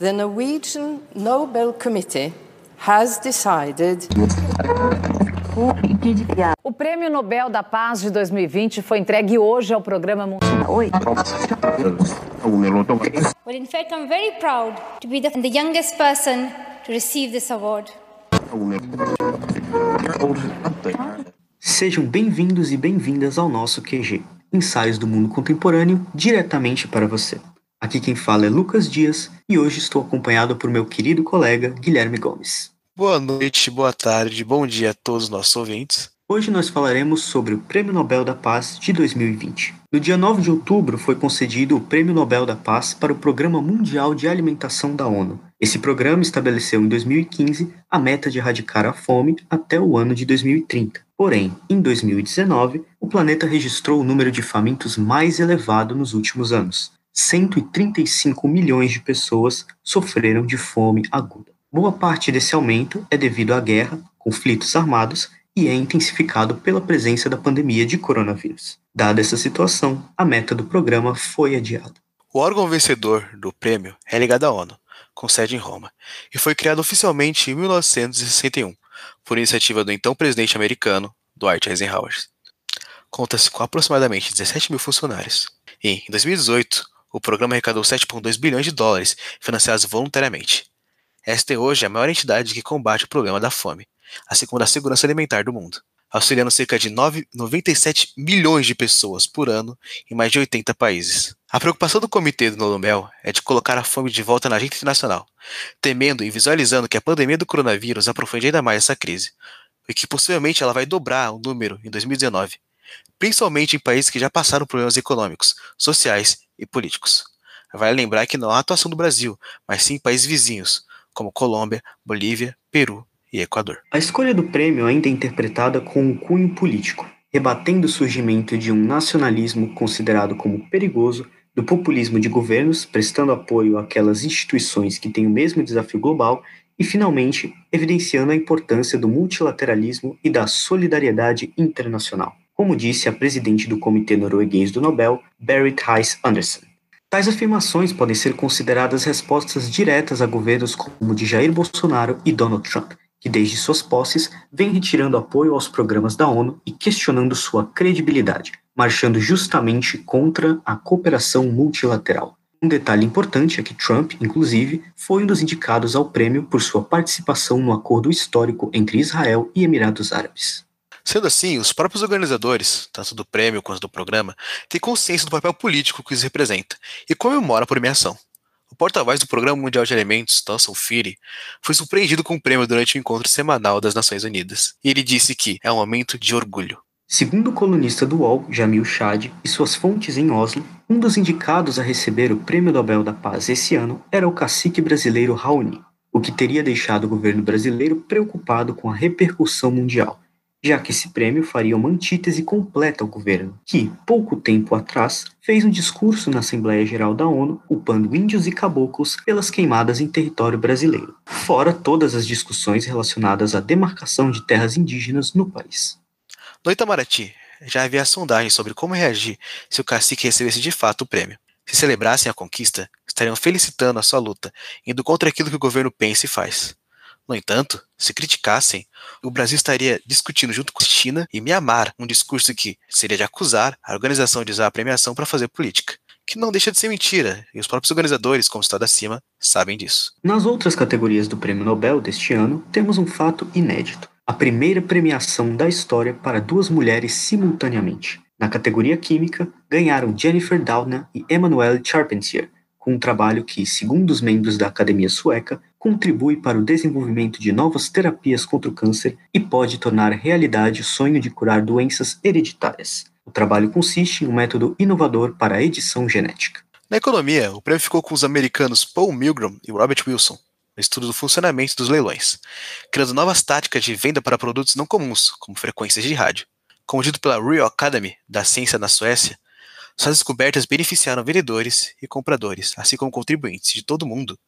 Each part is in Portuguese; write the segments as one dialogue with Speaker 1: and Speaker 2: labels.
Speaker 1: The Norwegian Nobel Committee has decided
Speaker 2: O Prêmio Nobel da Paz de 2020 foi entregue hoje ao programa mundial.
Speaker 3: Well, in fact, I'm very proud to be the, the youngest person to receive this award.
Speaker 4: Sejam bem-vindos e bem-vindas ao nosso QG, Ensaios do Mundo Contemporâneo, diretamente para você. Aqui quem fala é Lucas Dias e hoje estou acompanhado por meu querido colega Guilherme Gomes.
Speaker 5: Boa noite, boa tarde, bom dia a todos os nossos ouvintes.
Speaker 4: Hoje nós falaremos sobre o Prêmio Nobel da Paz de 2020. No dia 9 de outubro foi concedido o Prêmio Nobel da Paz para o Programa Mundial de Alimentação da ONU. Esse programa estabeleceu em 2015 a meta de erradicar a fome até o ano de 2030. Porém, em 2019, o planeta registrou o número de famintos mais elevado nos últimos anos. 135 milhões de pessoas sofreram de fome aguda. Boa parte desse aumento é devido à guerra, conflitos armados e é intensificado pela presença da pandemia de coronavírus. Dada essa situação, a meta do programa foi adiada.
Speaker 5: O órgão vencedor do prêmio é ligado à ONU, com sede em Roma, e foi criado oficialmente em 1961, por iniciativa do então presidente americano, Dwight Eisenhower. Conta-se com aproximadamente 17 mil funcionários. E, em 2018, o programa arrecadou 7,2 bilhões de dólares financiados voluntariamente. Esta é hoje a maior entidade que combate o problema da fome, assim como da segurança alimentar do mundo, auxiliando cerca de 9, 97 milhões de pessoas por ano em mais de 80 países. A preocupação do Comitê do Nobel é de colocar a fome de volta na agenda internacional, temendo e visualizando que a pandemia do coronavírus aprofunde ainda mais essa crise, e que possivelmente ela vai dobrar o número em 2019, principalmente em países que já passaram problemas econômicos, sociais e políticos. Vale lembrar que não há atuação do Brasil, mas sim países vizinhos, como Colômbia, Bolívia, Peru e Equador.
Speaker 4: A escolha do prêmio ainda é interpretada com um cunho político, rebatendo o surgimento de um nacionalismo considerado como perigoso, do populismo de governos prestando apoio àquelas instituições que têm o mesmo desafio global e, finalmente, evidenciando a importância do multilateralismo e da solidariedade internacional, como disse a presidente do Comitê Norueguês do Nobel, Berit Heiss Andersen. Tais afirmações podem ser consideradas respostas diretas a governos como o de Jair Bolsonaro e Donald Trump, que desde suas posses vêm retirando apoio aos programas da ONU e questionando sua credibilidade, marchando justamente contra a cooperação multilateral. Um detalhe importante é que Trump, inclusive, foi um dos indicados ao prêmio por sua participação no acordo histórico entre Israel e Emirados Árabes.
Speaker 5: Sendo assim, os próprios organizadores, tanto do prêmio quanto do programa, têm consciência do papel político que isso representa e comemoram a premiação. O porta-voz do Programa Mundial de Alimentos, Thomson Fury, foi surpreendido com o prêmio durante o encontro semanal das Nações Unidas, e ele disse que é um momento de orgulho.
Speaker 4: Segundo o colunista do UOL, Jamil Chad, e suas fontes em Oslo, um dos indicados a receber o Prêmio Nobel da Paz esse ano era o cacique brasileiro Raoni, o que teria deixado o governo brasileiro preocupado com a repercussão mundial, já que esse prêmio faria uma antítese completa ao governo, que, pouco tempo atrás, fez um discurso na Assembleia Geral da ONU culpando índios e caboclos pelas queimadas em território brasileiro, fora todas as discussões relacionadas à demarcação de terras indígenas no país.
Speaker 5: No Itamaraty, já havia sondagem sobre como reagir se o cacique recebesse de fato o prêmio. Se celebrassem a conquista, estariam felicitando a sua luta, indo contra aquilo que o governo pensa e faz. No entanto, se criticassem, o Brasil estaria discutindo junto com a China e Mianmar um discurso que seria de acusar a organização de usar a premiação para fazer política. Que não deixa de ser mentira, e os próprios organizadores, como está acima, sabem disso.
Speaker 4: Nas outras categorias do Prêmio Nobel deste ano, temos um fato inédito: a primeira premiação da história para duas mulheres simultaneamente. Na categoria Química, ganharam Jennifer Doudna e Emmanuelle Charpentier, com um trabalho que, segundo os membros da Academia Sueca, contribui para o desenvolvimento de novas terapias contra o câncer e pode tornar realidade o sonho de curar doenças hereditárias. O trabalho consiste em um método inovador para a edição genética.
Speaker 5: Na economia, o prêmio ficou com os americanos Paul Milgram e Robert Wilson, estudo do funcionamento dos leilões, criando novas táticas de venda para produtos não comuns, como frequências de rádio. Como dito pela Royal Academy da Ciência na Suécia, suas descobertas beneficiaram vendedores e compradores, assim como contribuintes de todo o mundo.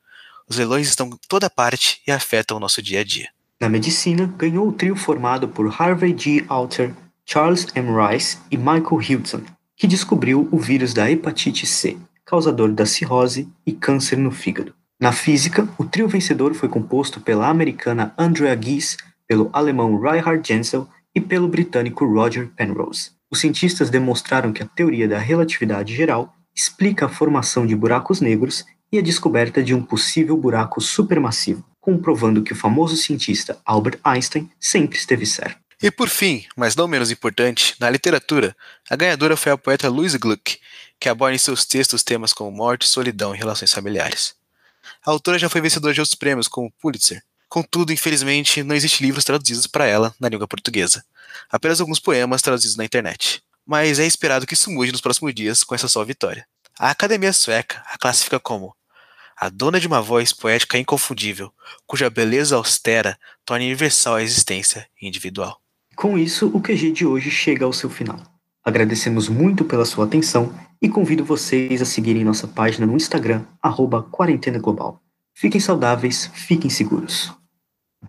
Speaker 5: Os leilões estão em toda parte e afetam o nosso dia a dia.
Speaker 4: Na medicina, ganhou o trio formado por Harvey G. Alter, Charles M. Rice e Michael Hudson, que descobriu o vírus da hepatite C. causador da cirrose e câncer no fígado. Na física, o trio vencedor foi composto pela americana Andrea Ghez, pelo alemão Reinhard Genzel e pelo britânico Roger Penrose. Os cientistas demonstraram que a teoria da relatividade geral explica a formação de buracos negros e a descoberta de um possível buraco supermassivo, comprovando que o famoso cientista Albert Einstein sempre esteve certo.
Speaker 5: E por fim, mas não menos importante, na literatura, a ganhadora foi a poeta Louise Gluck, que aborda em seus textos temas como morte, solidão e relações familiares. A autora já foi vencedora de outros prêmios, como Pulitzer. Contudo, infelizmente, não existem livros traduzidos para ela na língua portuguesa. Apenas alguns poemas traduzidos na internet. Mas é esperado que isso mude nos próximos dias com essa sua vitória. A Academia Sueca a classifica como a dona de uma voz poética inconfundível, cuja beleza austera torna universal a existência individual.
Speaker 4: Com isso, o QG de hoje chega ao seu final. Agradecemos muito pela sua atenção e convido vocês a seguirem nossa página no Instagram, arroba Quarentena Global. Fiquem saudáveis, fiquem seguros.